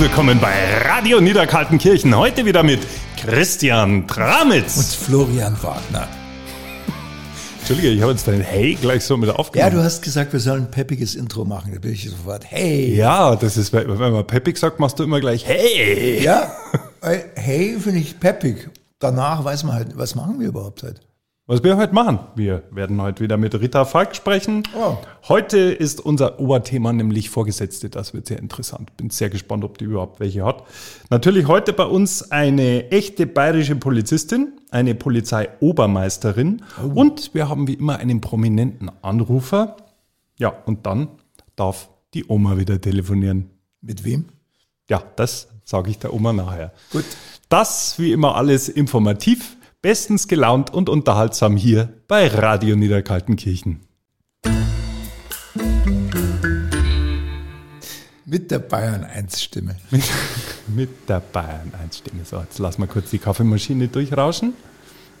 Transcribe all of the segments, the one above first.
willkommen bei Radio Niederkaltenkirchen. Heute wieder mit Christian Tramitz. Und Florian Wagner. Entschuldige, ich habe jetzt dein Hey gleich so mit Ja, aufgenommen. du hast gesagt, wir sollen ein peppiges Intro machen. Da bin ich sofort, hey. Ja, das ist, wenn man peppig sagt, machst du immer gleich Hey. Ja, hey finde ich peppig. Danach weiß man halt, was machen wir überhaupt heute? Was wir heute machen? Wir werden heute wieder mit Rita Falk sprechen. Oh. Heute ist unser Oberthema nämlich Vorgesetzte. Das wird sehr interessant. Bin sehr gespannt, ob die überhaupt welche hat. Natürlich heute bei uns eine echte bayerische Polizistin, eine Polizeiobermeisterin und wir haben wie immer einen prominenten Anrufer. Ja, und dann darf die Oma wieder telefonieren. Mit wem? Ja, das sage ich der Oma nachher. Gut. Das wie immer alles informativ, bestens gelaunt und unterhaltsam hier bei Radio Niederkaltenkirchen. Mit der Bayern 1 Stimme. Mit, mit der Bayern 1 Stimme. So, jetzt lassen wir kurz die Kaffeemaschine durchrauschen.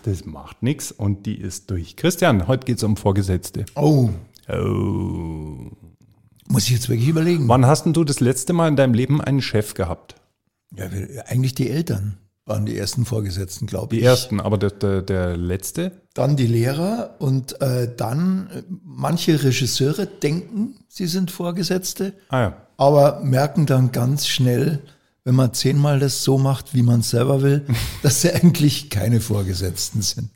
Das macht nichts und die ist durch. Christian, heute geht es um Vorgesetzte. Oh, Oh. muss ich jetzt wirklich überlegen. Wann hast denn du das letzte Mal in deinem Leben einen Chef gehabt? Ja, eigentlich die Eltern waren die ersten Vorgesetzten, glaube ich. Die ersten, aber der, der, der letzte? Dann die Lehrer und äh, dann manche Regisseure denken, sie sind Vorgesetzte, Ah ja. aber merken dann ganz schnell, wenn man zehnmal das so macht, wie man es selber will, dass sie eigentlich keine Vorgesetzten sind.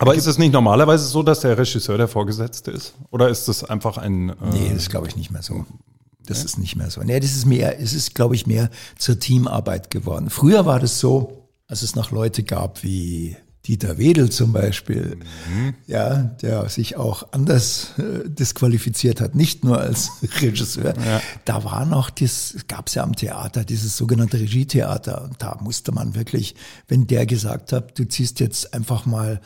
Aber ist es nicht normalerweise so, dass der Regisseur der Vorgesetzte ist? Oder ist das einfach ein... Äh, Nee, das glaube ich nicht mehr so. Das ist nicht mehr so. Nee, das ist mehr, es ist, glaube ich, mehr zur Teamarbeit geworden. Früher war das so, als es noch Leute gab wie Dieter Wedel zum Beispiel, ja, der sich auch anders äh, disqualifiziert hat, nicht nur als Regisseur. Da war noch das, gab es ja am Theater, dieses sogenannte Regietheater. Und da musste man wirklich, wenn der gesagt hat, du ziehst jetzt einfach mal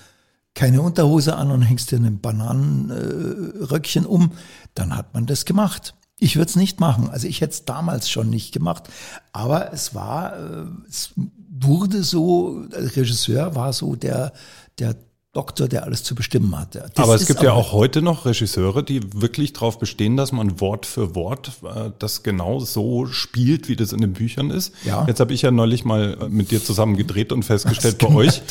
keine Unterhose an und hängst dir ein Bananenröckchen um, dann hat man das gemacht. Ich würde es nicht machen. Also ich hätte es damals schon nicht gemacht. Aber es war, äh, es wurde so, der Regisseur war so der, der Doktor, der alles zu bestimmen hatte. Das aber es gibt ja auch heute noch Regisseure, die wirklich darauf bestehen, dass man Wort für Wort äh, das genau so spielt, wie das in den Büchern ist. Ja. Jetzt habe ich ja neulich mal äh, mit dir zusammen gedreht und festgestellt, bei euch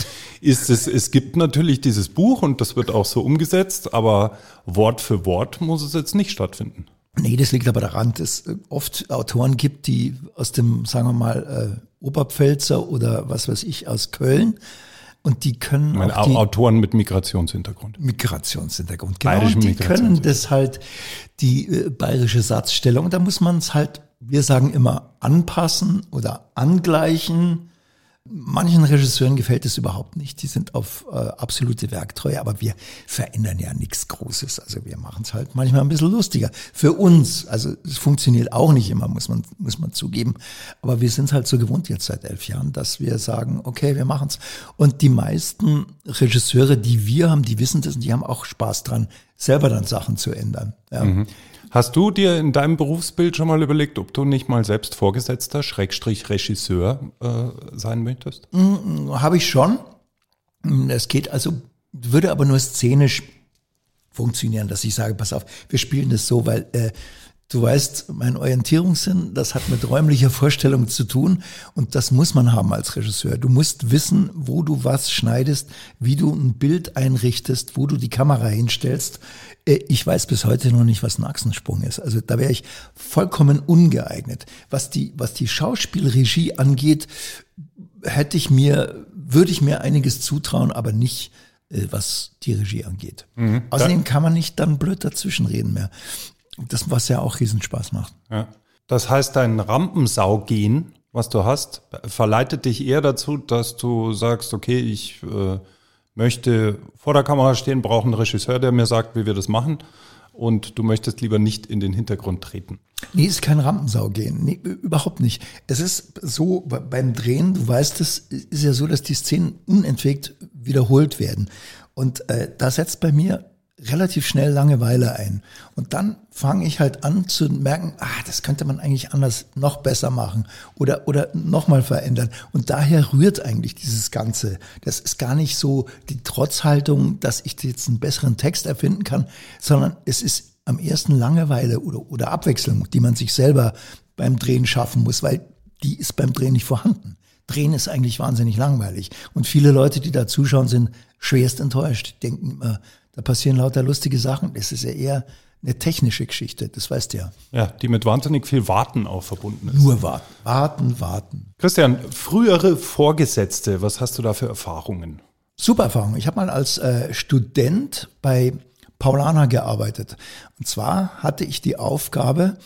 ist es, es gibt natürlich dieses Buch und das wird auch so umgesetzt, aber Wort für Wort muss es jetzt nicht stattfinden. Nee, das liegt aber daran, dass es oft Autoren gibt, die aus dem, sagen wir mal, äh, Oberpfälzer oder was weiß ich, aus Köln. Und die können meine, auch die, Au- Autoren mit Migrationshintergrund. Migrationshintergrund. Genau, Bayerischen und die können das halt, die äh, bayerische Satzstellung, da muss man es halt, wir sagen immer anpassen oder angleichen. Manchen Regisseuren gefällt es überhaupt nicht. Die sind auf äh, absolute Werktreue, aber wir verändern ja nichts Großes. Also wir machen es halt manchmal ein bisschen lustiger. Für uns, also es funktioniert auch nicht immer, muss man, muss man zugeben. Aber wir sind halt so gewohnt jetzt seit elf Jahren, dass wir sagen, okay, wir machen's. Und die meisten Regisseure, die wir haben, die wissen das und die haben auch Spaß dran, selber dann Sachen zu ändern. Ja. Hast du dir in deinem Berufsbild schon mal überlegt, ob du nicht mal selbst Vorgesetzter, Schrägstrich Regisseur äh, sein möchtest? Habe ich schon. Es geht also, würde aber nur szenisch funktionieren, dass ich sage, pass auf, wir spielen das so, weil äh, du weißt, mein Orientierungssinn, das hat mit räumlicher Vorstellung zu tun und das muss man haben als Regisseur. Du musst wissen, wo du was schneidest, wie du ein Bild einrichtest, wo du die Kamera hinstellst. Äh, Ich weiß bis heute noch nicht, was ein Achsensprung ist. Also da wäre ich vollkommen ungeeignet. Was die, was die Schauspielregie angeht, hätte ich mir, würde ich mir einiges zutrauen, aber nicht, äh, was die Regie angeht. Außerdem kann man nicht dann blöd dazwischenreden mehr. Das, was ja auch Riesenspaß macht. Ja. Das heißt, dein Rampensau-Gen, was du hast, verleitet dich eher dazu, dass du sagst, okay, ich äh, möchte vor der Kamera stehen, brauche einen Regisseur, der mir sagt, wie wir das machen. Und du möchtest lieber nicht in den Hintergrund treten. Nee, ist kein Rampensau gehen. Nee, überhaupt nicht. Es ist so, be- beim Drehen, du weißt es, ist ja so, dass die Szenen unentwegt wiederholt werden. Und äh, da setzt bei mir relativ schnell Langeweile ein. Und dann fange ich halt an zu merken, ah, das könnte man eigentlich anders noch besser machen oder, oder nochmal verändern. Und daher rührt eigentlich dieses Ganze. Das ist gar nicht so die Trotzhaltung, dass ich jetzt einen besseren Text erfinden kann, sondern es ist am ersten Langeweile oder, oder Abwechslung, die man sich selber beim Drehen schaffen muss, weil die ist beim Drehen nicht vorhanden. Drehen ist eigentlich wahnsinnig langweilig. Und viele Leute, die da zuschauen, sind schwerst enttäuscht. Denken immer, da passieren lauter lustige Sachen. Das ist ja eher eine technische Geschichte, das weißt du ja. Ja, die mit wahnsinnig viel Warten auch verbunden ist. Nur warten, warten, warten. Christian, frühere Vorgesetzte, was hast du da für Erfahrungen? Super Erfahrung. Ich habe mal als äh, Student bei Paulana gearbeitet. Und zwar hatte ich die Aufgabe,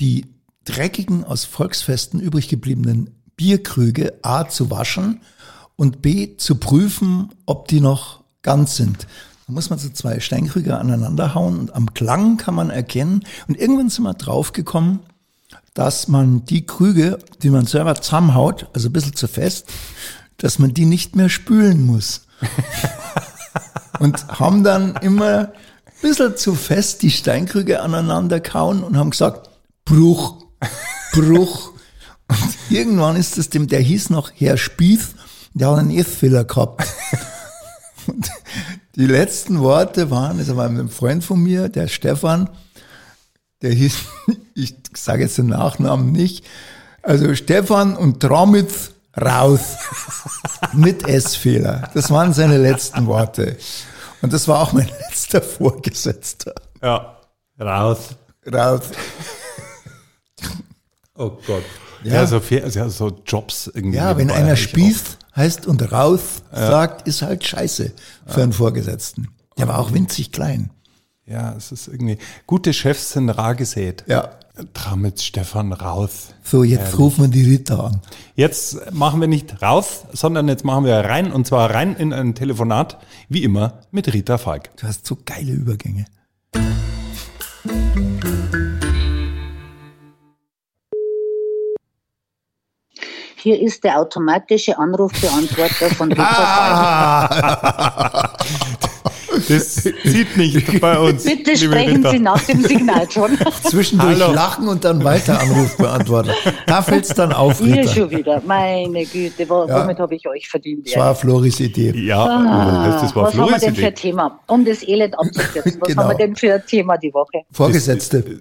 die dreckigen aus Volksfesten übrig gebliebenen Bierkrüge A zu waschen und B zu prüfen, ob die noch ganz sind. Da muss man so zwei Steinkrüge aneinander hauen und am Klang kann man erkennen. Und irgendwann sind wir draufgekommen, dass man die Krüge, die man selber zusammenhaut, also ein bisschen zu fest, dass man die nicht mehr spülen muss. und haben dann immer ein bisschen zu fest die Steinkrüge aneinander kauen und haben gesagt, Bruch, Bruch. Und irgendwann ist es dem, der hieß noch Herr Spieß, der hat einen Essfehler gehabt. Und die letzten Worte waren, das war ein Freund von mir, der Stefan, der hieß, ich sage jetzt den Nachnamen nicht, also Stefan und Tramitz raus mit S-Fehler. Das waren seine letzten Worte. Und das war auch mein letzter Vorgesetzter. Ja, raus. Raus. Oh Gott. Ja, ja so, viel, also so Jobs irgendwie. Ja, wenn einer spießt, heißt und raus ja. sagt, ist halt scheiße für ja. einen Vorgesetzten. Der war auch winzig klein. Ja, es ist irgendwie, gute Chefs sind rar gesät. Ja. Tramitz Stefan raus. So, jetzt Herrlich. rufen wir die Ritter an. Jetzt machen wir nicht raus, sondern jetzt machen wir rein und zwar rein in ein Telefonat, wie immer, mit Rita Falk. Du hast so geile Übergänge. Hier ist der automatische Anrufbeantworter von Rita Das sieht nicht bei uns. Bitte sprechen Sie nach dem Signal schon. Zwischendurch Hallo. lachen und dann weiter Anrufbeantworter. Da fällt es dann auf. Hier schon wieder. Meine Güte, womit ja. habe ich euch verdient? Das war Floris Idee. Ja, ah, das war was Floris haben wir denn für ein Thema? Um das Elend abzukürzen, was genau. haben wir denn für ein Thema die Woche? Vorgesetzte.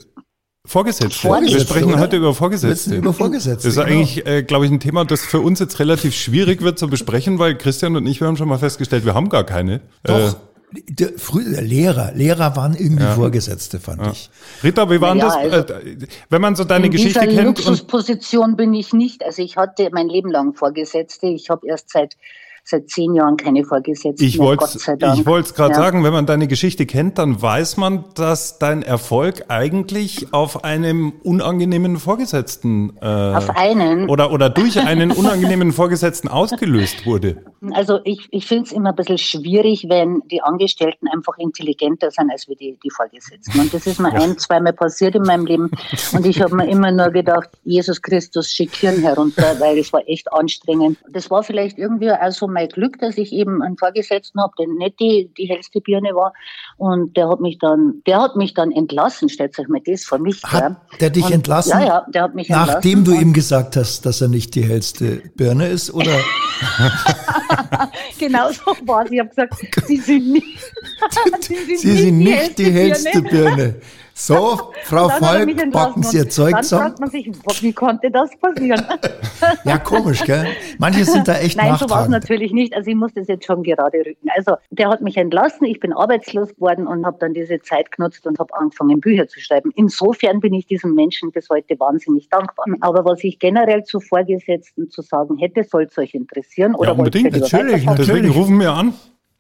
Vorgesetzte. Vorgesetzte. Wir sprechen oder? heute über Vorgesetzte. Über Vorgesetzte. Das ist genau. eigentlich, äh, glaube ich, ein Thema, das für uns jetzt relativ schwierig wird zu besprechen, weil Christian und ich, wir haben schon mal festgestellt, wir haben gar keine. Doch. Äh, der, früher Lehrer, Lehrer waren irgendwie ja. Vorgesetzte, fand ja. ich. Rita, wie waren ja, das, also, äh, wenn man so deine in Geschichte kennt? In Luxusposition bin ich nicht. Also ich hatte mein Leben lang Vorgesetzte. Ich habe erst seit seit zehn Jahren keine Vorgesetzten ich mehr, Gott sei Dank. Ich wollte es gerade sagen, wenn man deine Geschichte kennt, dann weiß man, dass dein Erfolg eigentlich auf einem unangenehmen Vorgesetzten äh, auf einen oder oder durch einen unangenehmen Vorgesetzten ausgelöst wurde. Also ich, ich finde es immer ein bisschen schwierig, wenn die Angestellten einfach intelligenter sind als wir die, die Vorgesetzten. Und das ist mir ja. ein, zweimal passiert in meinem Leben. Und ich habe mir immer nur gedacht, Jesus Christus, schick Hirn herunter, weil es war echt anstrengend. Das war vielleicht irgendwie also mein Glück, dass ich eben einen Vorgesetzten habe, der nicht die, die hellste Birne war. Und der hat mich dann, der hat mich dann entlassen, stellt euch mal das vor mich. Hat ja. der dich und, entlassen? Ja, ja, der hat mich Nachdem entlassen. du ihm gesagt hast, dass er nicht die hellste Birne ist, oder? genau so war es. Ich habe gesagt, Sie sind nicht, Sie sind, Sie sind nicht, die hellste Birne. Birne. So, Frau Falk, packen Sie Ihr Zeug Dann fragt man sich, wie konnte das passieren? ja, komisch, gell? Manche sind da echt Nein, so war es natürlich nicht. Also ich muss das jetzt schon gerade rücken. Also der hat mich entlassen, ich bin arbeitslos geworden und habe dann diese Zeit genutzt und habe angefangen, Bücher zu schreiben. Insofern bin ich diesem Menschen bis heute wahnsinnig dankbar. Aber was ich generell zu Vorgesetzten zu sagen hätte, soll es euch interessieren? Oder ja, unbedingt, natürlich, natürlich. Rufen wir an.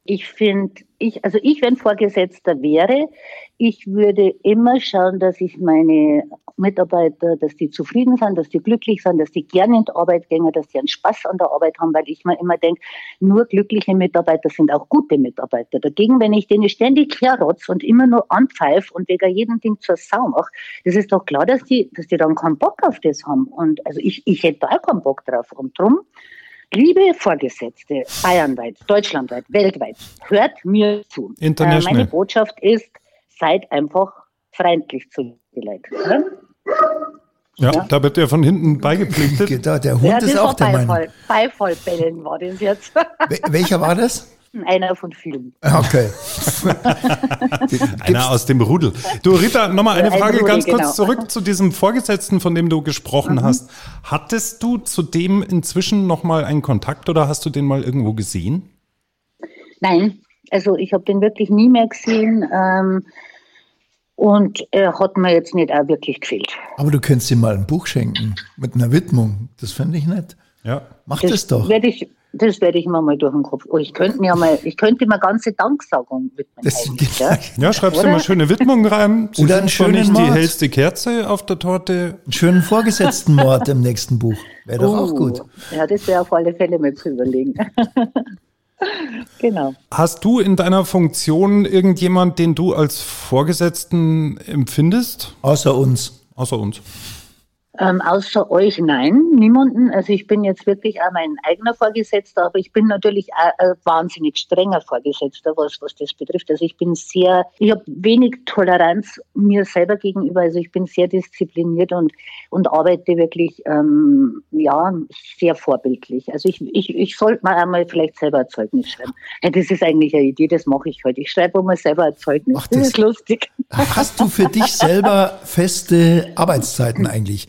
Ich finde, ich, also ich, wenn Vorgesetzter wäre, ich würde immer schauen, dass ich meine Mitarbeiter, dass die zufrieden sind, dass die glücklich sind, dass die gerne in die Arbeit gehen, dass die einen Spaß an der Arbeit haben, weil ich mir immer denke, nur glückliche Mitarbeiter sind auch gute Mitarbeiter. Dagegen, wenn ich denen ständig herrotz und immer nur anpfeif und wegen jedem Ding zur Sau mache, das ist doch klar, dass die, dass die dann keinen Bock auf das haben. Und also ich, ich hätte da auch keinen Bock drauf. Und drum Liebe Vorgesetzte, bayernweit, deutschlandweit, weltweit, hört mir zu. Äh, International. meine Botschaft ist, seid einfach freundlich zu den Leuten. Ja, ja, da wird er von hinten beigepflichtet. Der Hund ja, ist auch der Beifall, Beifallbellen war das jetzt. Welcher war das? Einer von vielen. Okay. Einer aus dem Rudel. Du, Rita, nochmal eine Ein Frage Rudel, ganz kurz genau. zurück zu diesem Vorgesetzten, von dem du gesprochen hast. Hattest du zu dem inzwischen nochmal einen Kontakt oder hast du den mal irgendwo gesehen? Nein, also ich habe den wirklich nie mehr gesehen. Ähm, und er hat mir jetzt nicht auch wirklich gefehlt. Aber du könntest ihm mal ein Buch schenken mit einer Widmung. Das fände ich nett. Ja. Mach das, doch. Werde ich, das werde ich mir mal durch den Kopf. Oh, ich könnte mir mal, ich könnte mir ganze Danksagung widmen. Das ja. Ja, schreibst du mal schöne Widmung rein. Sie Oder sind einen schönen nicht die Mord. hellste Kerze auf der Torte. Einen schönen Vorgesetztenmord im nächsten Buch. Wäre doch auch Oh, gut. Ja, das wäre auf alle Fälle mal zu überlegen. genau. Hast du in deiner Funktion irgendjemand, den du als Vorgesetzten empfindest? Außer uns. Außer uns. Ähm, außer euch nein, niemanden. Also ich bin jetzt wirklich auch mein eigener Vorgesetzter, aber ich bin natürlich auch ein wahnsinnig strenger Vorgesetzter, was, was das betrifft. Also ich bin sehr, ich habe wenig Toleranz mir selber gegenüber. Also ich bin sehr diszipliniert und, und arbeite wirklich ähm, ja, sehr vorbildlich. Also ich, ich, ich sollte mal einmal vielleicht selber ein Zeugnis schreiben. Ja, das ist eigentlich eine Idee, das mache ich heute. Ich schreibe mal selber ein Zeugnis. Ach, das, das- ist lustig. Hast du für dich selber feste Arbeitszeiten eigentlich?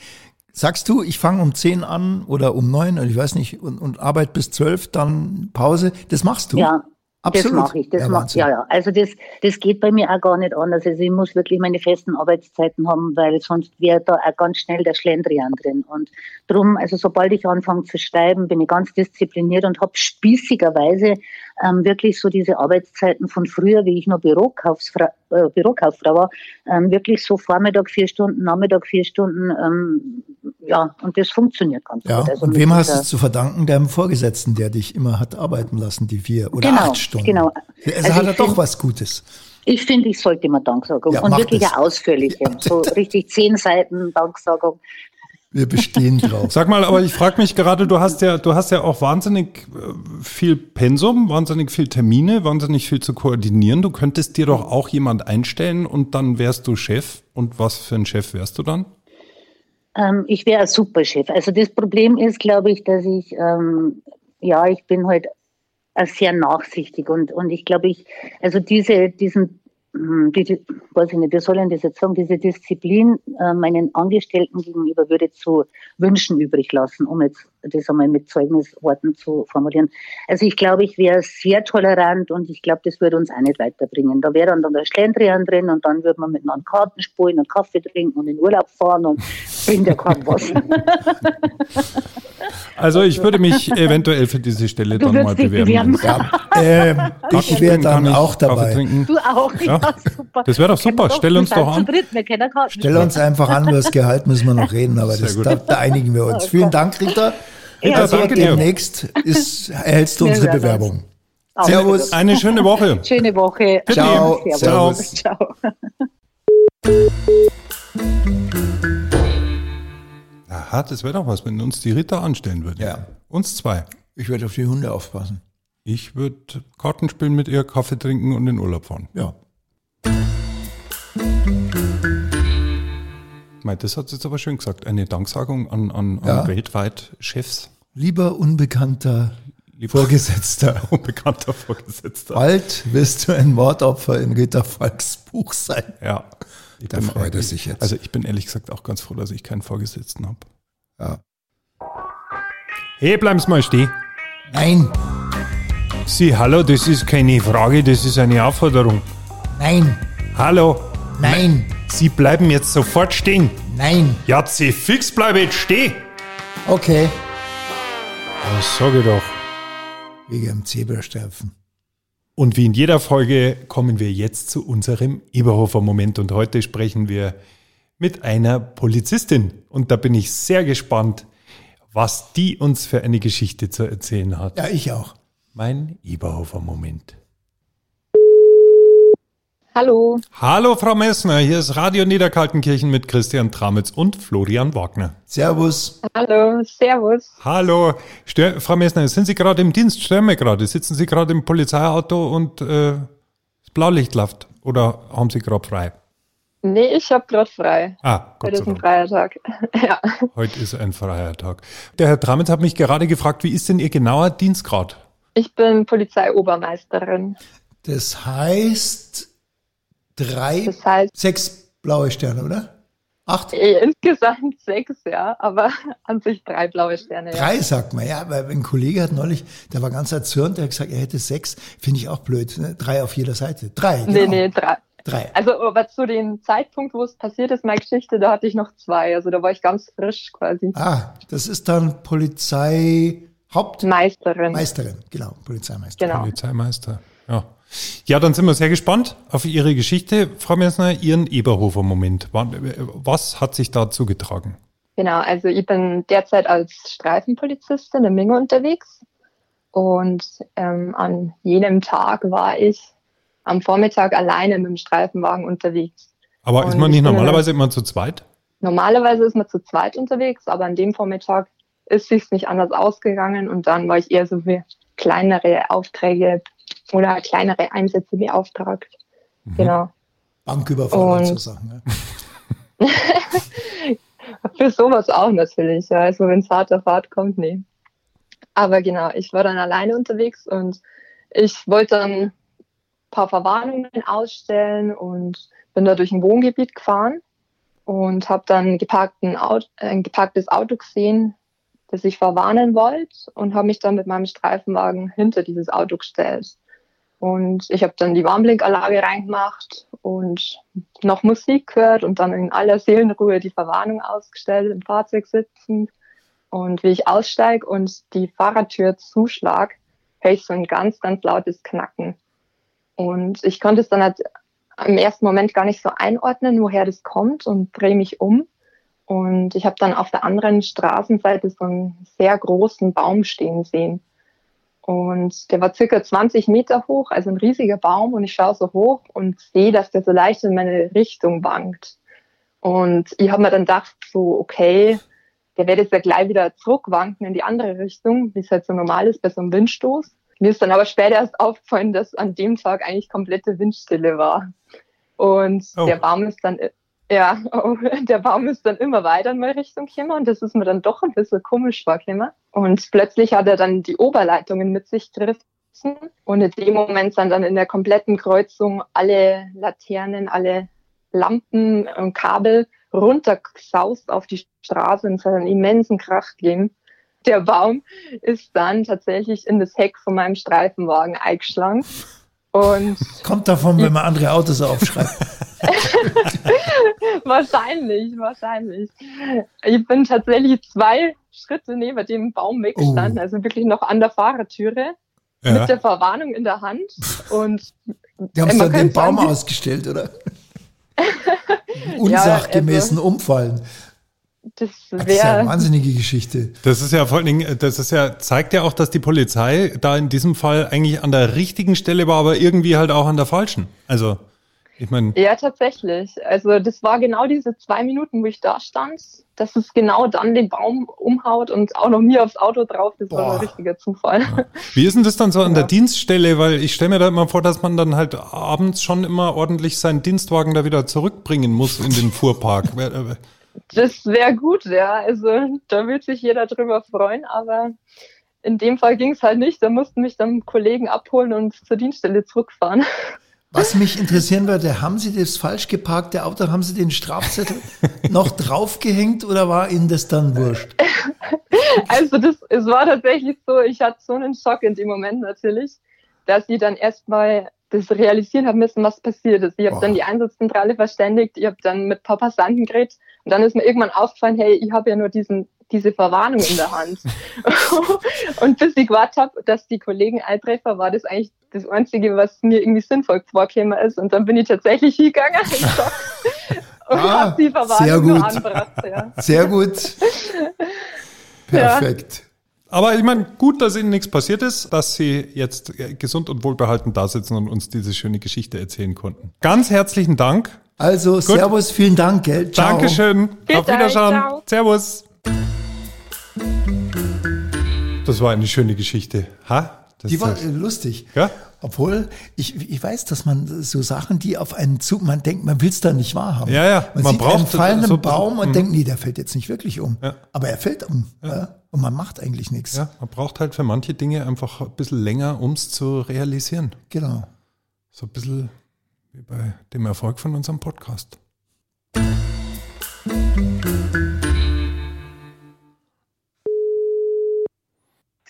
Sagst du, ich fange um 10 an oder um 9 oder ich weiß nicht und, und arbeite bis 12, dann Pause? Das machst du? Ja, Absolut. Das mache ich. Das Ja, mach, ja, ja. Also das, das geht bei mir auch gar nicht anders. Also ich muss wirklich meine festen Arbeitszeiten haben, weil sonst wäre da auch ganz schnell der Schlendrian drin. Und drum, also sobald ich anfange zu schreiben, bin ich ganz diszipliniert und habe spießigerweise ähm, wirklich so diese Arbeitszeiten von früher, wie ich noch Bürokaufsfrau, äh, Bürokauffrau war, ähm, wirklich so Vormittag vier Stunden, Nachmittag vier Stunden, ähm, ja, und das funktioniert ganz Ja, gut. Also und wem hast du es zu verdanken? Deinem Vorgesetzten, der dich immer hat arbeiten lassen, die vier oder Genau, acht Stunden. genau. Also, Also hat er doch was Gutes. Ich finde, ich sollte immer Danksagung Ja, und wirklich das. eine ausführliche. So richtig zehn Seiten Danksagung. Wir bestehen drauf. Sag mal, aber ich frage mich gerade, du hast ja, du hast ja auch wahnsinnig äh, viel Pensum, wahnsinnig viel Termine, wahnsinnig viel zu koordinieren. Du könntest dir doch auch jemand einstellen und dann wärst du Chef. Und was für ein Chef wärst du dann? Ähm, ich wäre ein super Chef. Also das Problem ist, glaube ich, dass ich, ähm, ja, ich bin halt äh, sehr nachsichtig und, und ich glaube, ich, also diese, diesen, diese, weiß ich nicht, wie soll ich das jetzt sagen, diese Disziplin äh, meinen Angestellten gegenüber würde zu wünschen übrig lassen, um jetzt das einmal mit Zeugnisworten zu formulieren. Also ich glaube, ich wäre sehr tolerant und ich glaube, das würde uns auch nicht weiterbringen. Da wäre dann, der Schlendrian drin und dann würde man miteinander Karten spielen und Kaffee trinken und in Urlaub fahren und ja kaum was. Also ich würde mich eventuell für diese Stelle Du dann mal bewerben. bewerben. Ähm, ich wäre dann auch dabei. trinken. Du auch, ja, Ja. super. Das wär doch super. Stell uns doch an. Stell uns einfach an, über das Gehalt müssen wir noch reden, aber das, da, da einigen wir uns. Vielen Dank, Rita. Rita, Also danke dir. demnächst ist, erhältst du unsere. Bewerbung. Servus. Eine schöne Woche. Schöne Woche. Ciao. Servus. Servus. Ciao. Aha, das wäre doch was, wenn uns die Ritter anstellen würde. Ja. Uns zwei. Ich werde auf die Hunde aufpassen. Ich würde Karten spielen mit ihr, Kaffee trinken und in Urlaub fahren. Ja. Mei, das hat sie jetzt aber schön gesagt. Eine Danksagung an, an, an Ja. weltweit Chefs. Lieber unbekannter Lieber Vorgesetzter, unbekannter Vorgesetzter. bald wirst du ein Mordopfer in Rita Falks Buch sein. Ja. Ich Da freut er sich jetzt. Also ich bin ehrlich gesagt auch ganz froh, dass ich keinen Vorgesetzten habe. Ja. Hey, bleiben's mal stehen. Nein, Sie, hallo, das ist keine Frage, das ist eine Aufforderung. nein, Hallo, nein, Sie bleiben jetzt sofort stehen. nein. Ja, Sie fix bleibe jetzt stehen. Okay. Das sage ich doch. Wegen dem Zebrastreifen. Und wie in jeder Folge kommen wir jetzt zu unserem Eberhofer-Moment. Und heute sprechen wir mit einer Polizistin. Und da bin ich sehr gespannt, was die uns für eine Geschichte zu erzählen hat. Ja, ich auch. Mein Eberhofer-Moment. Hallo. Hallo Frau Messner, hier ist Radio Niederkaltenkirchen mit Christian Tramitz und Florian Wagner. Servus. Hallo, Servus. Hallo, Stör, Frau Messner, sind Sie gerade im Dienst? Stören wir gerade? Sitzen Sie gerade im Polizeiauto und äh, das Blaulicht läuft? Oder haben Sie gerade frei? Nee, ich habe gerade frei. Ah, Gott Heute ist ein freier Tag. ja. Heute ist ein freier Tag. Der Herr Tramitz hat mich gerade gefragt, wie ist denn Ihr genauer Dienstgrad? Ich bin Polizeiobermeisterin. Das heißt, drei, Das heißt, sechs blaue Sterne, oder? Acht? eh, insgesamt sechs, ja, aber an sich drei blaue Sterne. Ja. Drei sagt man, ja, weil ein Kollege hat neulich, der war ganz erzürnt, der hat gesagt, er hätte sechs, finde ich auch blöd, ne? drei auf jeder Seite. Drei, Nee, genau. nee, drei. Drei. Also, aber zu dem Zeitpunkt, wo es passiert ist, meine Geschichte, da hatte ich noch zwei. Also, da war ich ganz frisch quasi. Ah, das ist dann Polizei Hauptmeisterin, Meisterin. genau, Polizeimeisterin. Genau. Polizeimeister. Ja. Ja, dann sind wir sehr gespannt auf Ihre Geschichte. Frau Messner, Ihren Eberhofer-Moment. Was hat sich da zugetragen? Genau, also ich bin derzeit als Streifenpolizistin in Minge unterwegs und ähm, an jenem Tag war ich am Vormittag alleine mit dem Streifenwagen unterwegs. Aber ist Und man nicht normalerweise immer zu zweit? Normalerweise ist man zu zweit unterwegs, aber an dem Vormittag ist sich's nicht anders ausgegangen und dann war ich eher so für kleinere Aufträge oder kleinere Einsätze beauftragt. Genau. Banküberfall und so Sachen. Ja. Für sowas auch natürlich. Ja. Also wenn es hart auf hart kommt, nee. Aber genau, ich war dann alleine unterwegs und ich wollte dann ein paar Verwarnungen ausstellen und bin da durch ein Wohngebiet gefahren und habe dann geparkten Auto, ein geparktes Auto gesehen, das ich verwarnen wollte und habe mich dann mit meinem Streifenwagen hinter dieses Auto gestellt. Und ich habe dann die Warnblinkanlage reingemacht und noch Musik gehört und dann in aller Seelenruhe die Verwarnung ausgestellt, im Fahrzeug sitzend. Und wie ich aussteige und die Fahrertür zuschlag, höre ich so ein ganz, ganz lautes Knacken. Und ich konnte es dann halt im ersten Moment gar nicht so einordnen, woher das kommt und drehe mich um. Und ich habe dann auf der anderen Straßenseite so einen sehr großen Baum stehen sehen. Und der war circa 20 Meter hoch, also ein riesiger Baum. Und ich schaue so hoch und sehe, dass der so leicht in meine Richtung wankt. Und ich habe mir dann gedacht, so, okay, der wird jetzt ja gleich wieder zurückwanken in die andere Richtung, wie es halt so normal ist bei so einem Windstoß. Mir ist dann aber später erst aufgefallen, dass an dem Tag eigentlich komplette Windstille war. Und Oh. der Baum ist dann, ja, der Baum ist dann immer weiter in meine Richtung gekommen und das ist mir dann doch ein bisschen komisch vorgekommen. Und plötzlich hat er dann die Oberleitungen mit sich gerissen und in dem Moment sind dann in der kompletten Kreuzung alle Laternen, alle Lampen und Kabel runtergesaust auf die Straße und es hat einen immensen Krach gegeben. Der Baum ist dann tatsächlich in das Heck von meinem Streifenwagen eingeschlagen. Und Kommt davon, wenn man andere Autos aufschreibt. wahrscheinlich, wahrscheinlich. Ich bin tatsächlich zwei Schritte neben dem Baum weggestanden, Oh. also wirklich noch an der Fahrertüre Ja. mit der Verwarnung in der Hand. Und Die haben es Man dann den Baum sagen- ausgestellt, oder? Unsachgemäßen also- Umfallen. das Das ist ja eine wäre wahnsinnige Geschichte. Das ist ja vor allen Dingen, das ist ja, zeigt ja auch, dass die Polizei da in diesem Fall eigentlich an der richtigen Stelle war, aber irgendwie halt auch an der falschen. Also, ich meine, Ja, tatsächlich. Also das war genau diese zwei Minuten, wo ich da stand, dass es genau dann den Baum umhaut und auch noch mir aufs Auto drauf. Das war Boah. ein richtiger Zufall. wie ist denn das dann so an der Ja. Dienststelle? Weil ich stelle mir da immer vor, dass man dann halt abends schon immer ordentlich seinen Dienstwagen da wieder zurückbringen muss in den Fuhrpark. Das wäre gut, ja. Also da würde sich jeder drüber freuen, aber in dem Fall ging es halt nicht. Da mussten mich dann Kollegen abholen und zur Dienststelle zurückfahren. Was mich interessieren würde, haben Sie das falsch geparkte Auto, haben Sie den Strafzettel noch draufgehängt oder war Ihnen das dann wurscht? Also das, es war tatsächlich so, ich hatte so einen Schock in dem Moment natürlich, dass ich dann erstmal das realisieren habe müssen, was passiert ist. Ich habe dann die Einsatzzentrale verständigt, ich habe dann mit ein paar Passanten geredet und dann ist mir irgendwann aufgefallen, hey, ich habe ja nur diesen, diese Verwarnung in der Hand. und bis ich gewartet habe, dass die Kollegen eintreffer, war das eigentlich das Einzige, was mir irgendwie sinnvoll vorgekommen ist. Und dann bin ich tatsächlich hingegangen und Ah, habe die Verwarnung gut. angebracht. Ja. Sehr gut. Perfekt. Aber ich meine, gut, dass Ihnen nichts passiert ist, dass Sie jetzt äh, gesund und wohlbehalten da sitzen und uns diese schöne Geschichte erzählen konnten. Ganz herzlichen Dank. Also, Servus, vielen Dank, gell? Ciao. Dankeschön. Bitte, Auf Wiederschauen. ciao. Servus. Das war eine schöne Geschichte. Ha? Das Die war äh, lustig. Ja? Obwohl, ich, ich weiß, dass man so Sachen, die auf einen Zug, man denkt, man will es da nicht wahrhaben. Ja, ja, Man, man sieht braucht einen fallenden so Baum und denkt, nee, der fällt jetzt nicht wirklich um. Ja. Aber er fällt um. Ja. Und man macht eigentlich nichts. Ja, man braucht halt für manche Dinge einfach ein bisschen länger, um es zu realisieren. Genau. So ein bisschen wie bei dem Erfolg von unserem Podcast.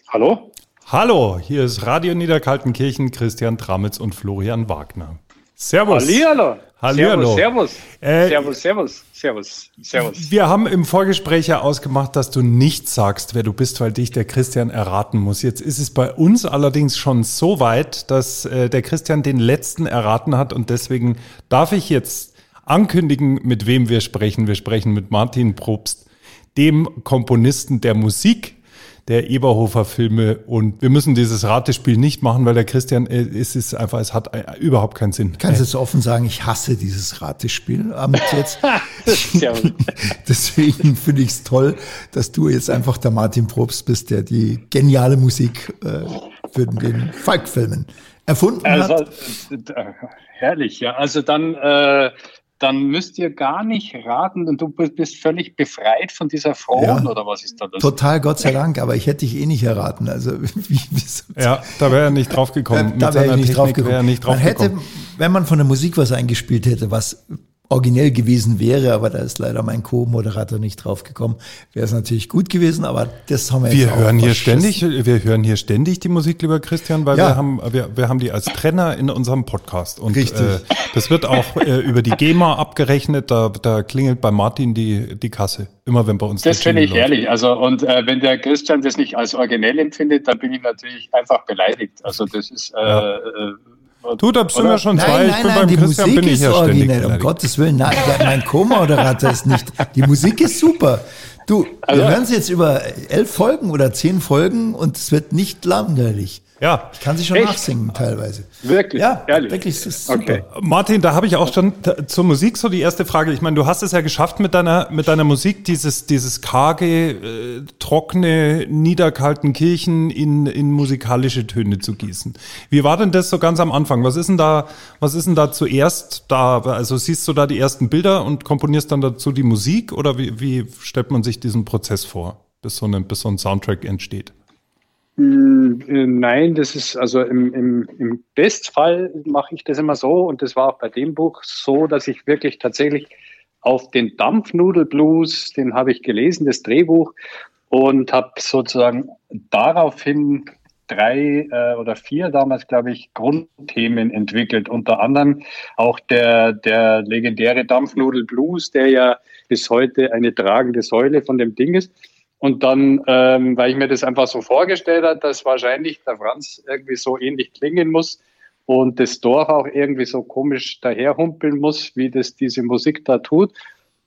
Hallo? Hallo, hier ist Radio Niederkaltenkirchen, Christian Tramitz und Florian Wagner. Servus. Hallihallo. Hallihallo. Servus, Äh, servus. servus, servus, servus, servus. Wir haben im Vorgespräch ja ausgemacht, dass du nicht sagst, wer du bist, weil dich der Christian erraten muss. Jetzt ist es bei uns allerdings schon so weit, dass äh, der Christian den letzten erraten hat und deswegen darf ich jetzt ankündigen, mit wem wir sprechen. Wir sprechen mit Martin Probst, dem Komponisten der Musik der Eberhofer-Filme und wir müssen dieses Ratespiel nicht machen, weil der Christian, äh, es ist einfach, es hat äh, überhaupt keinen Sinn. Kannst jetzt offen sagen, ich hasse dieses Ratespiel Abend jetzt. Deswegen finde ich es toll, dass du jetzt einfach der Martin Probst bist, der die geniale Musik äh, für den Falk-Filmen erfunden Also, hat. äh, herrlich, ja. Also dann, äh, dann müsst ihr gar nicht raten und du bist völlig befreit von dieser Frauen Ja. oder was ist da das? Total, Gott sei Dank, aber ich hätte dich eh nicht erraten. Also wie, wie, Ja, da wäre er nicht drauf gekommen. da wäre ich nicht drauf wäre er gekommen. nicht drauf man hätte, gekommen. wenn man von der Musik was eingespielt hätte, was originell gewesen wäre, aber da ist leider mein Co-Moderator nicht drauf gekommen, wäre es natürlich gut gewesen, aber das haben wir jetzt Wir auch hören hier ständig, wir hören hier ständig die Musik, lieber Christian, weil Ja. wir haben, wir, wir haben die als Trenner in unserem Podcast. Und Richtig. Äh, das wird auch äh, über die GEMA abgerechnet. Da, da klingelt bei Martin die, die Kasse. Immer wenn bei uns Das finde ich läuft. herrlich. Also, und äh, wenn der Christian das nicht als originell empfindet, dann bin ich natürlich einfach beleidigt. Also, das ist. Äh, Ja. Du, da sind wir schon zwei. Nein, ich nein, bin nein, beim die Christian Musik bin ich ist ja originell, um. Gottes Willen. Nein, mein Co-Moderator ist nicht. Die Musik ist super. Du, Also- wir hören sie jetzt über elf Folgen oder zehn Folgen und es wird nicht langweilig. Ja. Ich kann sie schon Echt? nachsingen teilweise. Wirklich? Ja, Ehrlich? wirklich, es ist super. Okay. Martin, da habe ich auch schon zur Musik so die erste Frage. Ich meine, du hast es ja geschafft mit deiner mit deiner Musik, dieses dieses karge, äh, trockene Niederkaltenkirchen in in musikalische Töne zu gießen. Wie war denn das so ganz am Anfang? Was ist denn da was ist denn da zuerst da? Also siehst du da die ersten Bilder und komponierst dann dazu die Musik oder wie wie stellt man sich diesen Prozess vor, bis so ein bis so ein Soundtrack entsteht? Äh, Nein, das ist also im, im, im Bestfall mache ich das immer so und das war auch bei dem Buch so, dass ich wirklich tatsächlich auf den Dampfnudelblues, den habe ich gelesen, das Drehbuch und habe sozusagen daraufhin drei äh, oder vier damals, glaube ich, Grundthemen entwickelt. Unter anderem auch der, der legendäre Dampfnudelblues, der ja bis heute eine tragende Säule von dem Ding ist. Und dann, ähm, weil ich mir das einfach so vorgestellt habe, dass wahrscheinlich der Franz irgendwie so ähnlich klingen muss und das Dorf auch irgendwie so komisch daherhumpeln muss, wie das diese Musik da tut.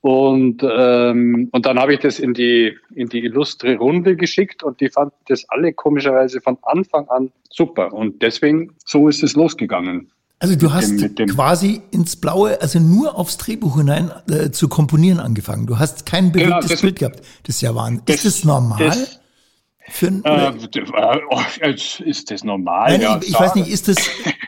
Und, ähm, und dann habe ich das in die, in die illustre Runde geschickt und die fanden das alle komischerweise von Anfang an super. Und deswegen, so ist es losgegangen. Also du hast dem- dem- quasi ins Blaue, also nur aufs Drehbuch hinein äh, zu komponieren angefangen. Du hast kein Genau, bewegtes das- Bild gehabt. Das ist ja Wahnsinn. das- ist das normal? das- für ein, Äh, oh, ist das normal? Nein, ja, ich, ich weiß nicht, ist das,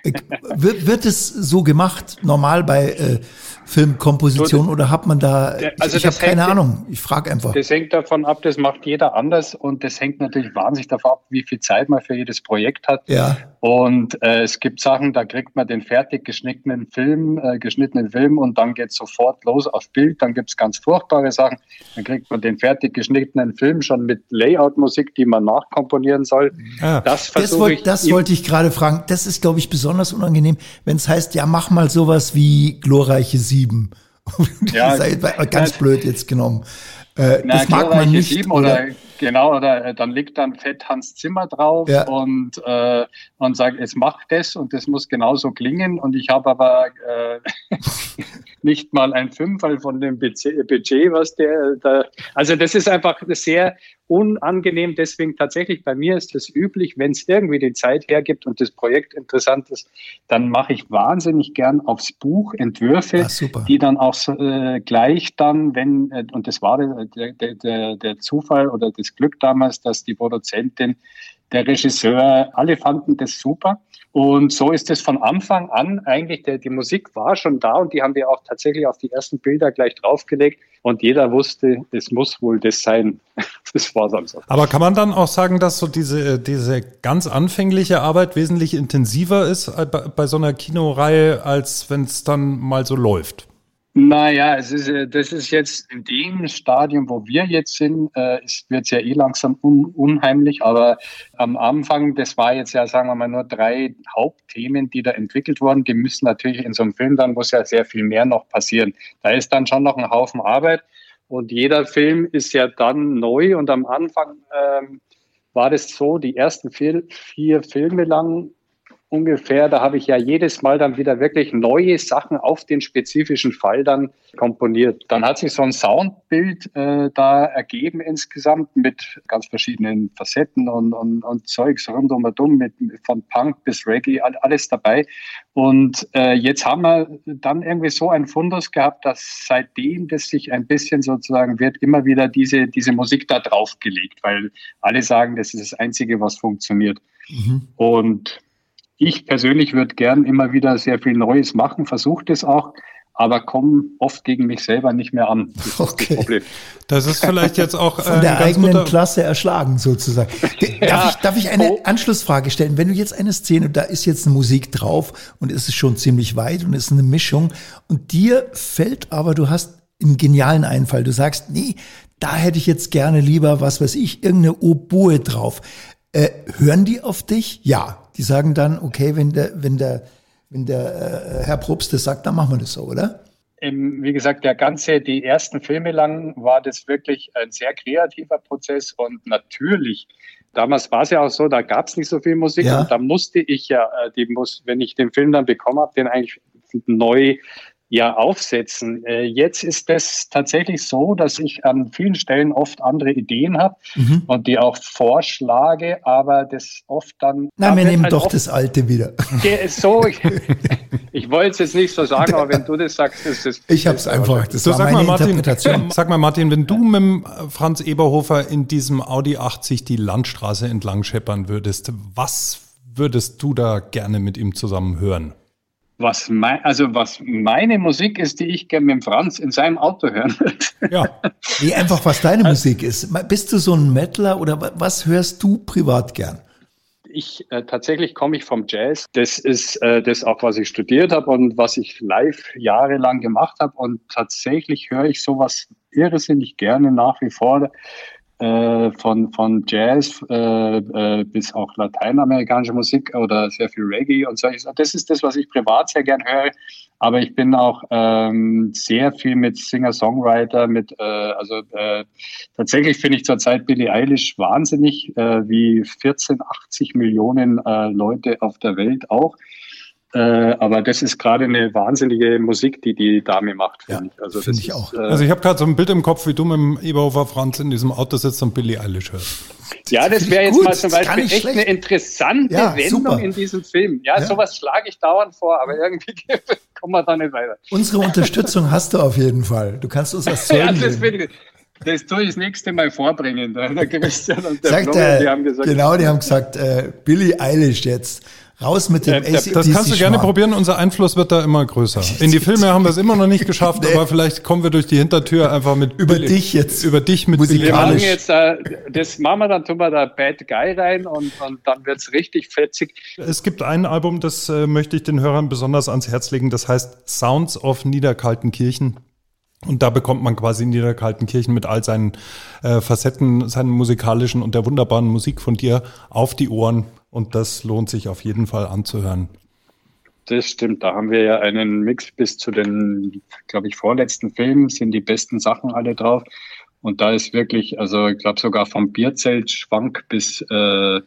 äh, wird, wird es so gemacht, normal bei äh, Filmkomposition oder hat man da, Der- ich, also ich habe keine hängt- Ahnung, ich frage einfach. Das hängt davon ab, das macht jeder anders und das hängt natürlich wahnsinnig davon ab, wie viel Zeit man für jedes Projekt hat. Ja, Und äh, es gibt Sachen, da kriegt man den fertig geschnittenen Film, äh, geschnittenen Film und dann geht sofort los auf Bild. Dann gibt es ganz furchtbare Sachen. Dann kriegt man den fertig geschnittenen Film schon mit Layout-Musik, die man nachkomponieren soll. Ah. Das das, wollt, ich. das wollte ich gerade fragen. Das ist, glaube ich, besonders unangenehm, wenn es heißt, ja, mach mal sowas wie glorreiche Sieben. Ja, ganz blöd jetzt genommen. Äh, Na, das mag man nicht. Sieben oder, genau, oder äh, dann liegt dann Fett Hans Zimmer drauf Ja. und, äh, und sagt, jetzt mach das und das muss genauso klingen. Und ich habe aber äh, nicht mal ein Fünferl von dem Budget, Budget was der da. Also das ist einfach sehr unangenehm. Deswegen tatsächlich bei mir ist es üblich, wenn es irgendwie die Zeit hergibt und das Projekt interessant ist, dann mache ich wahnsinnig gern aufs Buch Entwürfe, Ach, die dann auch äh, gleich dann, wenn, äh, und das war der, der, der, der Zufall oder das Glück damals, dass die Produzentin der Regisseur, alle fanden das super. Und so ist es von Anfang an eigentlich, der, die Musik war schon da und die haben wir auch tatsächlich auf die ersten Bilder gleich draufgelegt. Und jeder wusste, es muss wohl das sein. Das war dann so. Aber kann man dann auch sagen, dass so diese, diese ganz anfängliche Arbeit wesentlich intensiver ist bei, bei so einer Kinoreihe, als wenn es dann mal so läuft? Naja, es ist, äh, das ist jetzt in dem Stadium, wo wir jetzt sind, äh, wird es ja eh langsam un, unheimlich. Aber am Anfang, das war jetzt ja, sagen wir mal, nur drei Hauptthemen, die da entwickelt wurden. Die müssen natürlich in so einem Film, dann muss ja sehr viel mehr noch passieren. Da ist dann schon noch ein Haufen Arbeit. Und jeder Film ist ja dann neu. Und am Anfang ähm, war das so, die ersten vier, vier Filme lang ungefähr. Da habe ich ja jedes Mal dann wieder wirklich neue Sachen auf den spezifischen Fall dann komponiert. Dann hat sich so ein Soundbild äh, da ergeben insgesamt mit ganz verschiedenen Facetten und, und, und Zeugs rundum und um, mit, von Punk bis Reggae, alles dabei. Und äh, jetzt haben wir dann irgendwie so ein Fundus gehabt, dass seitdem das sich ein bisschen sozusagen wird, immer wieder diese, diese Musik da draufgelegt, weil alle sagen, das ist das Einzige, was funktioniert. Mhm. Und ich persönlich würde gern immer wieder sehr viel Neues machen, versuche das auch, aber komme oft gegen mich selber nicht mehr an. Das okay. ist das Das ist vielleicht jetzt auch von der eigenen Klasse erschlagen sozusagen. ja. darf, ich, darf ich eine oh. Anschlussfrage stellen? Wenn du jetzt eine Szene, da ist jetzt eine Musik drauf und es ist schon ziemlich weit und es ist eine Mischung und dir fällt aber, du hast einen genialen Einfall. Du sagst, nee, da hätte ich jetzt gerne lieber, was weiß ich, irgendeine Oboe drauf. Äh, hören die auf dich? Ja. Die sagen dann, okay, wenn der, wenn der, wenn der äh, Herr Probst das sagt, dann machen wir das so, oder? Ähm, wie gesagt, der ganze, die ersten Filme lang war das wirklich ein sehr kreativer Prozess und natürlich, damals war es ja auch so, da gab es nicht so viel Musik ja. und da musste ich ja, äh, die muss, wenn ich den Film dann bekommen habe, den eigentlich neu ja aufsetzen. Äh, jetzt ist das tatsächlich so, dass ich an vielen Stellen oft andere Ideen habe mhm. und die auch vorschlage, aber das oft dann. Na, wir nehmen halt doch das Alte wieder. So, ich, ich wollte es jetzt nicht so sagen, aber wenn du das sagst, ist das. Ich habe es einfach. Das so, war sag meine mal, Martin, Interpretation. Sag mal, Martin, wenn du mit Franz Eberhofer in diesem Audi 80 die Landstraße entlang scheppern würdest, was würdest du da gerne mit ihm zusammen hören? Was mein, also was meine Musik ist, die ich gerne mit Franz in seinem Auto hören würde. Ja. Wie einfach, was deine Musik ist. Bist du so ein Metaler oder was hörst du privat gern? Ich äh, tatsächlich komme ich vom Jazz. Das ist äh, das auch, was ich studiert habe und was ich live jahrelang gemacht habe. Und tatsächlich höre ich sowas irrsinnig gerne nach wie vor äh, von, von Jazz äh, äh, bis auch lateinamerikanische Musik oder sehr viel Reggae und solches. Das ist das, was ich privat sehr gern höre. Aber ich bin auch ähm, sehr viel mit Singer-Songwriter, mit äh, also äh, tatsächlich finde ich zurzeit Billie Eilish wahnsinnig, äh, wie 14, 80 Millionen äh, Leute auf der Welt auch. Äh, aber das ist gerade eine wahnsinnige Musik, die die Dame macht, finde ja, ich. Also finde ich auch. Ist, äh, also ich habe gerade so ein Bild im Kopf, wie du mit dem Eberhofer Franz in diesem Auto sitzt und Billy Eilish hörst. Ja, das wäre jetzt gut, mal zum Beispiel echt schlecht. eine interessante ja, Wendung super. in diesem Film. Ja, ja. sowas schlage ich dauernd vor, aber irgendwie kommen wir da nicht weiter. Unsere Unterstützung hast du auf jeden Fall. Du kannst uns das Zeugen ja, das, ich, das tue ich das nächste Mal vorbringen. Der Christian und der Sagt Flo, die haben gesagt, genau, die haben gesagt, äh, Billy Eilish jetzt Raus mit dem äh, AC Das kannst du gerne probieren. Unser Einfluss wird da immer größer. In die Filme haben wir es immer noch nicht geschafft, nee. aber vielleicht kommen wir durch die Hintertür einfach mit über Billy, dich jetzt über dich mit Wir machen jetzt äh, das machen wir dann tun wir da Bad Guy rein und, und dann wird's richtig fetzig. Es gibt ein Album, das äh, möchte ich den Hörern besonders ans Herz legen. Das heißt Sounds of Niederkaltenkirchen. Und da bekommt man quasi Niederkaltenkirchen mit all seinen äh, Facetten, seinen musikalischen und der wunderbaren Musik von dir auf die Ohren. Und das lohnt sich auf jeden Fall anzuhören. Das stimmt, da haben wir ja einen Mix bis zu den, glaube ich, vorletzten Filmen sind die besten Sachen alle drauf. Und da ist wirklich, also ich glaube sogar vom Bierzeltschwank bis äh,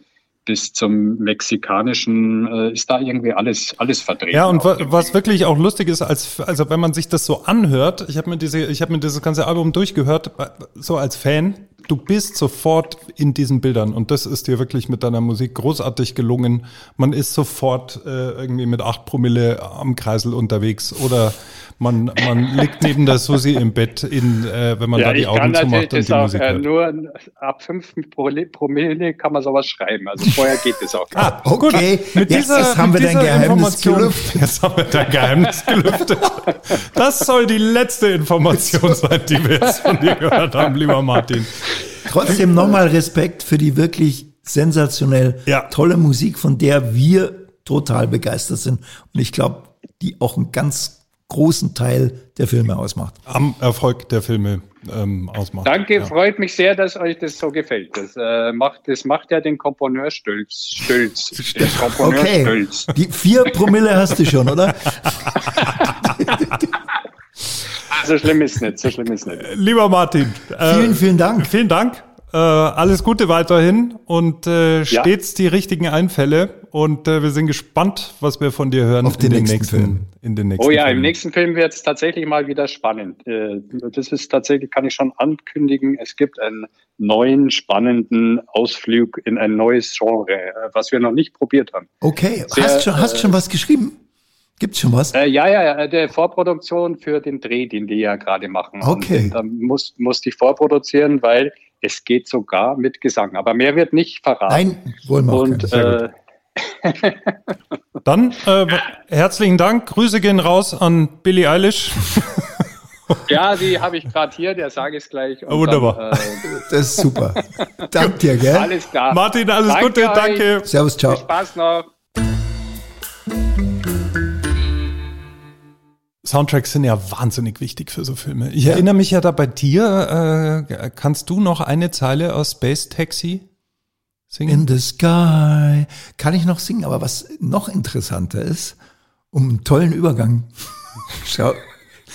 bis zum mexikanischen äh, ist da irgendwie alles alles vertreten. Ja, und wa was wirklich auch lustig ist, als also wenn man sich das so anhört, ich habe mir diese ich habe mir dieses ganze Album durchgehört, so als Fan, du bist sofort in diesen Bildern und das ist dir wirklich mit deiner Musik großartig gelungen. Man ist sofort äh, irgendwie mit acht Promille am Kreisel unterwegs oder man, man liegt neben der Susi im Bett, in, äh, wenn man Ja, da die Augen zumacht und die auch Musik äh, hört. nur ab 5 Promille kann man sowas schreiben. Also vorher geht es auch. Ah, Okay, Mit jetzt dieser, haben mit wir dein Geheimnis gelüftet. Jetzt haben wir dein Geheimnis gelüftet. Das soll die letzte Information sein, die wir jetzt von dir gehört haben, lieber Martin. Trotzdem nochmal Respekt für die wirklich sensationell Ja. tolle Musik, von der wir total begeistert sind. Und ich glaube, die auch einen ganz großen Teil der Filme ausmacht. Am Erfolg der Filme ähm, ausmacht. Danke, Ja. freut mich sehr, dass euch das so gefällt. Das, äh, macht, das macht ja den Komponeur stolz. stolz. Den Komponeur Okay, stolz. die vier Promille hast du schon, oder? So schlimm ist nicht, so schlimm ist nicht. Lieber Martin, äh, Vielen, vielen Dank. vielen Dank. Äh, alles Gute weiterhin und äh, stets die richtigen Einfälle. Und äh, wir sind gespannt, was wir von dir hören Auf den nächsten Film. in den nächsten Oh ja, im Filmen. nächsten Film wird es tatsächlich mal wieder spannend. Äh, Das ist tatsächlich, kann ich schon ankündigen, es gibt einen neuen, spannenden Ausflug in ein neues Genre, äh, was wir noch nicht probiert haben. Okay, Sehr, hast schon, hast äh, schon was geschrieben? Gibt's schon was? Äh, ja, ja, ja, der Vorproduktion für den Dreh, den die ja gerade machen. Okay. Und, da muss, musste ich vorproduzieren, weil es geht sogar mit Gesang. Aber mehr wird nicht verraten. Nein, wollen wir auch Und äh, Dann äh, herzlichen Dank. Grüße gehen raus an Billie Eilish. ja, die habe ich gerade hier, der sage ich gleich. Und Wunderbar. Dann, äh, Das ist super. Dank dir, gell? alles klar. Martin, alles Danke Gute, euch. danke. Servus, ciao. Viel Spaß noch. Soundtracks sind ja wahnsinnig wichtig für so Filme. Ich erinnere mich ja da bei dir, äh, kannst du noch eine Zeile aus Space Taxi singen? In the sky. Kann ich noch singen, aber was noch interessanter ist, um einen tollen Übergang. Schau.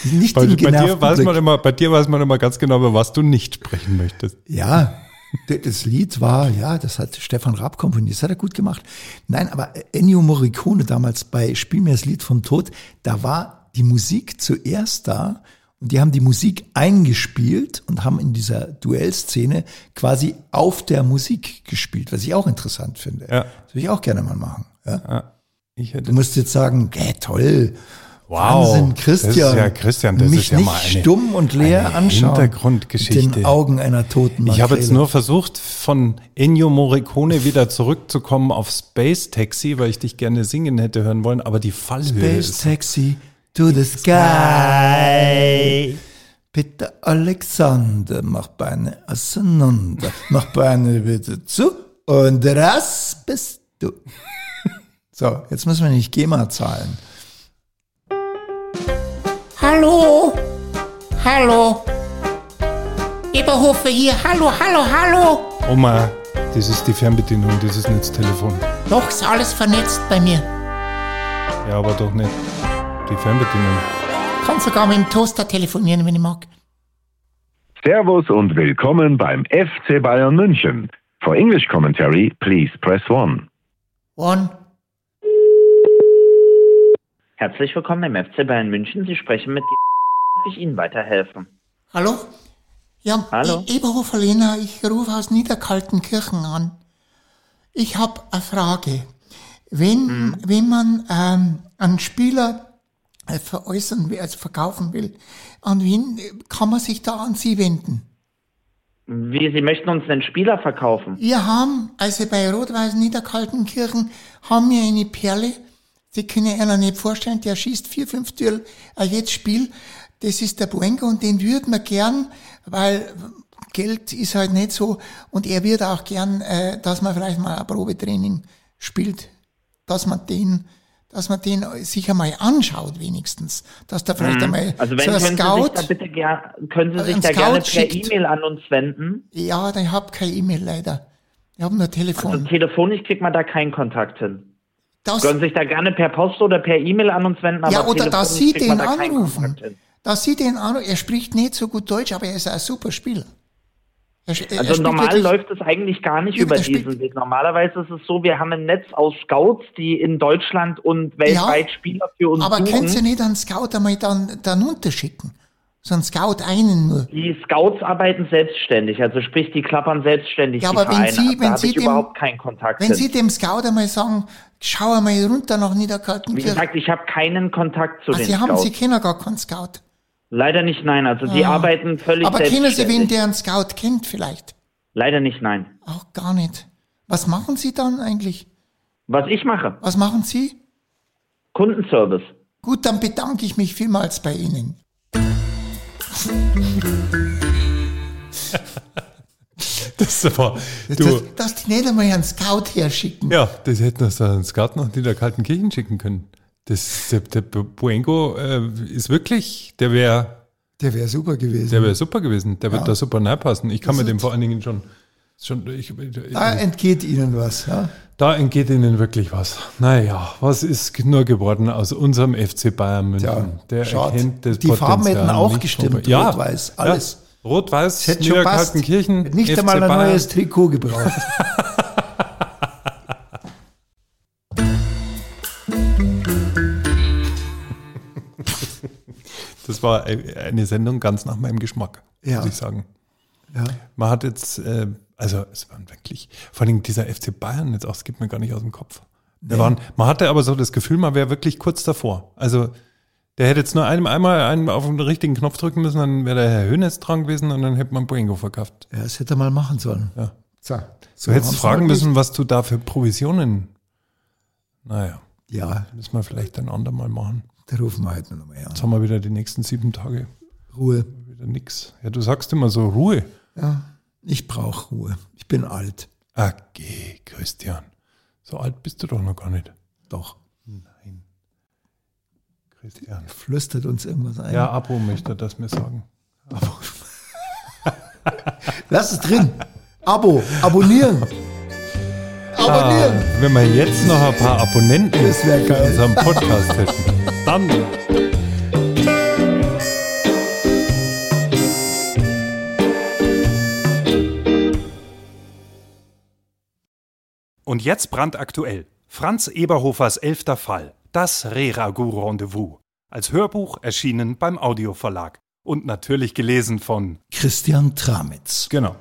Nicht bei, bei, dir weiß man immer, bei dir weiß man immer ganz genau, über was du nicht sprechen möchtest. Ja, das Lied war, ja, das hat Stefan Raab komponiert, das hat er gut gemacht. Nein, aber Ennio Morricone damals bei Spiel mir das Lied vom Tod, da war die Musik zuerst da und die haben die Musik eingespielt und haben in dieser Duellszene quasi auf der Musik gespielt, was ich auch interessant finde. Ja. Das würde ich auch gerne mal machen. Ja. Ich hätte Du musst jetzt sagen, äh, toll. Wow, Wahnsinn, Christian. das ist ja- Christian, das mich ist ja nicht mal eine- stumm und leer anschauen. Hintergrundgeschichte. Mit den Augen einer toten Ich habe jetzt nur versucht, von Ennio Morricone wieder zurückzukommen auf Space Taxi, weil ich dich gerne singen hätte hören wollen, aber die Fallhöhe Space ist Taxi to the sky. Bitte Alexander, mach Beine auseinander, mach Beine bitte zu und das bist du. So, jetzt müssen wir nicht GEMA zahlen. Hallo? Hallo? Eberhofer hier. Hallo, hallo, hallo. Oma, das ist die Fernbedienung, das ist nicht das Telefon. Doch, ist alles vernetzt bei mir. Ja, aber doch nicht die Fernbedienung. Kann sogar mit dem Toaster telefonieren, wenn ich mag. Servus und willkommen beim FC Bayern München. For English commentary, please press 1. One. Herzlich willkommen im FC Bayern München. Sie sprechen mit Darf ich Ihnen weiterhelfen? Hallo? Ja, Hallo? Eberhofer Lena, ich rufe aus Niederkaltenkirchen an. Ich habe eine Frage. Wenn, Mhm. wenn man ähm, einen Spieler veräußern will, also verkaufen will, an wen äh, kann man sich da an Sie wenden? Wie, Sie möchten uns einen Spieler verkaufen? Wir haben, also bei Rot-Weiß Niederkaltenkirchen, haben wir eine Perle. Sie können sich einer nicht vorstellen, der schießt vier, fünf Türl äh, jedes Spiel. Das ist der Boenko und den würden wir gern, weil Geld ist halt nicht so. Und er wird auch gern, äh, dass man vielleicht mal ein Probetraining spielt, dass man den, dass man den sich einmal anschaut wenigstens, dass da vielleicht einmal Also wenn so ein Sie Scout, da bitte ger können Sie sich da Scout gerne per. E-Mail an uns wenden. ja, ich habe keine E-Mail leider. Ich habe nur Telefon. Also telefonisch kriegt man da keinen Kontakt hin. Das- Können Sie sich da gerne per Post oder per E-Mail an uns wenden. Ja, oder dass Sie den da anrufen. Dass Sie den anrufen. Er spricht nicht so gut Deutsch, aber er ist ein super Spieler. Er, Also normal wirklich- läuft es eigentlich gar nicht Ja, über diesen Weg. Normalerweise ist es so, wir haben ein Netz aus Scouts, die in Deutschland und weltweit Spieler für uns Aber suchen. können Sie nicht einen Scout einmal dann, dann unterschicken? So ein Scout einen nur. Die Scouts arbeiten selbstständig, also sprich, die klappern selbstständig Ja, die aber wenn Sie- ab. wenn Sie dem- überhaupt keinen Kontakt Wenn hin. Sie dem Scout einmal sagen, schau einmal runter nach Wie Niederkaltenkirchen. gesagt, ich habe keinen Kontakt zu Ah, den Sie haben, Scouts. Sie kennen gar keinen Scout. Leider nicht, nein. Also die Ah. arbeiten völlig Aber kennen Sie wen, der einen Scout kennt vielleicht? Leider nicht, nein. Auch gar nicht. Was machen Sie dann eigentlich? Was ich mache, Was machen Sie? Kundenservice. Gut, dann bedanke ich mich vielmals bei Ihnen. Das war, Das, du, dass die nicht einmal einen Scout herschicken. ja, das hätten wir so einen Scout nach Niederkaltenkirchen schicken können. Das, der, der Buengo äh, ist wirklich, der wäre Der wäre super gewesen. der wär super gewesen. Der wird Ja. da super nahe passen. Ich kann Das mir dem vor allen Dingen schon, schon ich, da entgeht Ihnen was. Ja? da entgeht ihnen wirklich was. Naja, was ist nur geworden aus unserem FC Bayern München? Tja, der schade. erkennt das Die Farben Potenzial hätten auch gestimmt. Ja, rot-weiß, alles. Ja, Rot-Weiß. Niederkaltenkirchen, Nicht FC einmal ein Bayern. neues Trikot gebraucht. Das war eine Sendung ganz nach meinem Geschmack, Ja. muss ich sagen. ja. Man hat jetzt, äh, also es waren wirklich, vor allem dieser FC Bayern jetzt auch, es gibt mir gar nicht aus dem Kopf. Wir waren, man hatte aber so das Gefühl, man wäre wirklich kurz davor. Also der hätte jetzt nur einem einmal einen auf den richtigen Knopf drücken müssen, dann wäre der Herr Hönes dran gewesen und dann hätte man Boingo verkauft. ja, das hätte er mal machen sollen. Ja. So, Du hättest fragen müssen, was du da für Provisionen. Naja. Ja, müssen wir vielleicht ein andermal machen. Da rufen wir heute noch mal an. Jetzt haben wir wieder die nächsten sieben Tage Ruhe. wieder nix. Ja, du sagst immer so Ruhe. Ja, ich brauche Ruhe. Ich bin alt. Ah, geh, Christian. So alt bist du doch noch gar nicht. Doch. Nein. Christian. Flüstert uns irgendwas ein. Ja, Abo möchte das mir sagen. Lass es drin. Abo. Abonnieren. Abonnieren. Ah, wenn wir jetzt noch ein paar Abonnenten geil. unseren Podcast hätten, dann. Und jetzt brandaktuell. Franz Eberhofers elfter Fall. Das Reragu-Rendezvous. Als Hörbuch erschienen beim Audioverlag. Und natürlich gelesen von Christian Tramitz. Genau.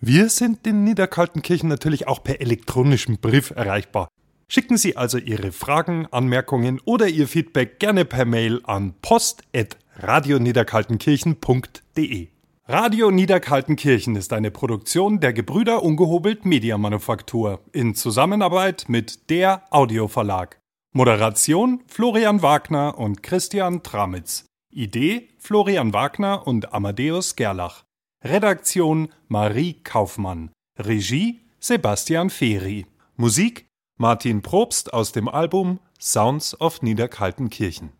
Wir sind in Niederkaltenkirchen natürlich auch per elektronischem Brief erreichbar. Schicken Sie also Ihre Fragen, Anmerkungen oder Ihr Feedback gerne per Mail an post.radioniederkaltenkirchen.de. Radio Niederkaltenkirchen ist eine Produktion der Gebrüder Ungehobelt Mediamanufaktur in Zusammenarbeit mit der Audioverlag. Moderation Florian Wagner und Christian Tramitz. Idee Florian Wagner und Amadeus Gerlach. Redaktion Marie Kaufmann. Regie Sebastian Feri. Musik Martin Probst aus dem Album Sounds of Niederkaltenkirchen.